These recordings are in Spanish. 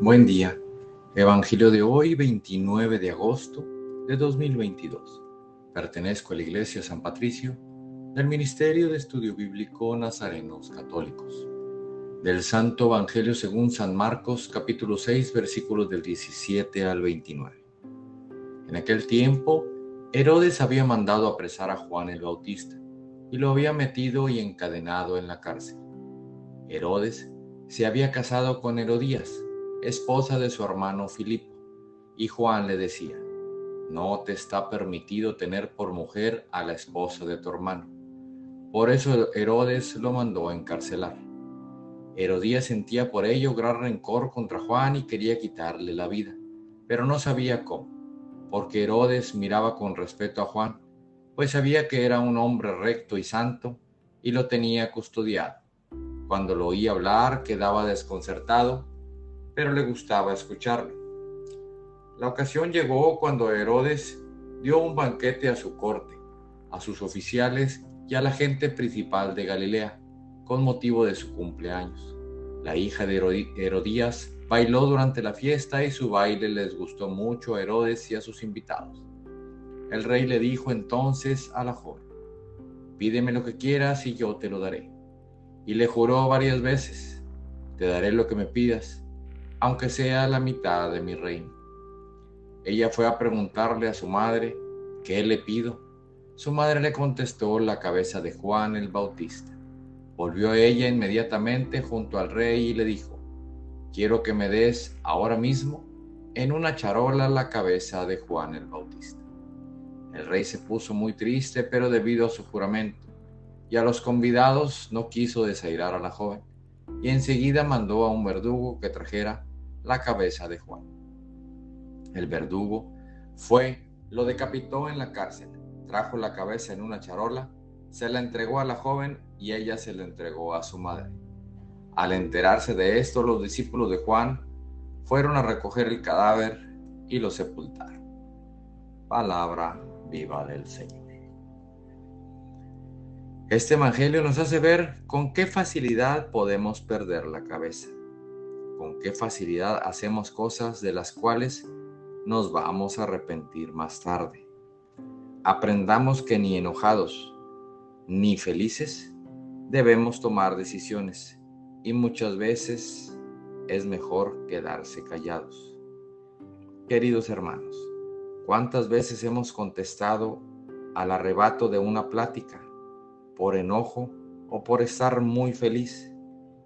Buen día. Evangelio de hoy, 29 de agosto de 2022. Pertenezco a la Iglesia San Patricio del Ministerio de Estudio Bíblico Nazarenos Católicos. Del Santo Evangelio según San Marcos, capítulo 6, versículos del 17 al 29. En aquel tiempo, Herodes había mandado apresar a Juan el Bautista y lo había metido y encadenado en la cárcel. Herodes se había casado con Herodías esposa de su hermano Filipo, y Juan le decía, no te está permitido tener por mujer a la esposa de tu hermano. Por eso Herodes lo mandó a encarcelar. Herodías sentía por ello gran rencor contra Juan y quería quitarle la vida, pero no sabía cómo, porque Herodes miraba con respeto a Juan, pues sabía que era un hombre recto y santo y lo tenía custodiado. Cuando lo oía hablar quedaba desconcertado pero le gustaba escucharlo. La ocasión llegó cuando Herodes dio un banquete a su corte, a sus oficiales y a la gente principal de Galilea, con motivo de su cumpleaños. La hija de Herodías bailó durante la fiesta y su baile les gustó mucho a Herodes y a sus invitados. El rey le dijo entonces a la joven, pídeme lo que quieras y yo te lo daré. Y le juró varias veces, te daré lo que me pidas aunque sea la mitad de mi reino. Ella fue a preguntarle a su madre, ¿qué le pido? Su madre le contestó la cabeza de Juan el Bautista. Volvió ella inmediatamente junto al rey y le dijo, quiero que me des ahora mismo en una charola la cabeza de Juan el Bautista. El rey se puso muy triste, pero debido a su juramento y a los convidados no quiso desairar a la joven, y enseguida mandó a un verdugo que trajera la cabeza de Juan. El verdugo fue, lo decapitó en la cárcel, trajo la cabeza en una charola, se la entregó a la joven y ella se la entregó a su madre. Al enterarse de esto, los discípulos de Juan fueron a recoger el cadáver y lo sepultaron. Palabra viva del Señor. Este Evangelio nos hace ver con qué facilidad podemos perder la cabeza con qué facilidad hacemos cosas de las cuales nos vamos a arrepentir más tarde. Aprendamos que ni enojados ni felices debemos tomar decisiones y muchas veces es mejor quedarse callados. Queridos hermanos, ¿cuántas veces hemos contestado al arrebato de una plática por enojo o por estar muy feliz?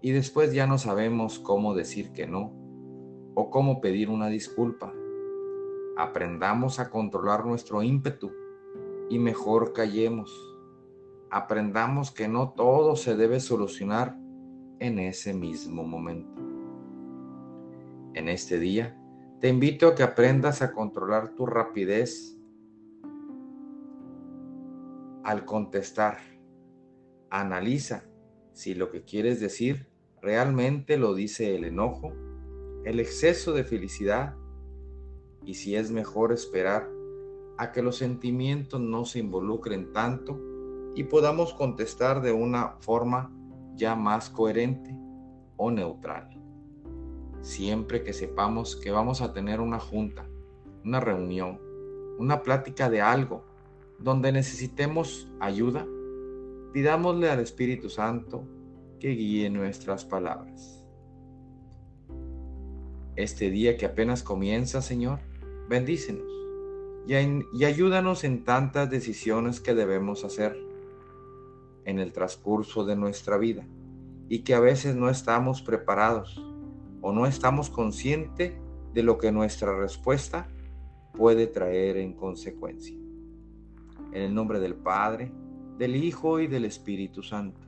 Y después ya no sabemos cómo decir que no o cómo pedir una disculpa. Aprendamos a controlar nuestro ímpetu y mejor callemos. Aprendamos que no todo se debe solucionar en ese mismo momento. En este día, te invito a que aprendas a controlar tu rapidez al contestar. Analiza si lo que quieres decir realmente lo dice el enojo, el exceso de felicidad y si es mejor esperar a que los sentimientos no se involucren tanto y podamos contestar de una forma ya más coherente o neutral. Siempre que sepamos que vamos a tener una junta, una reunión, una plática de algo donde necesitemos ayuda, Pidámosle al Espíritu Santo que guíe nuestras palabras. Este día que apenas comienza, Señor, bendícenos y, ayúdanos en tantas decisiones que debemos hacer en el transcurso de nuestra vida y que a veces no estamos preparados o no estamos conscientes de lo que nuestra respuesta puede traer en consecuencia. En el nombre del Padre, del Hijo y del Espíritu Santo.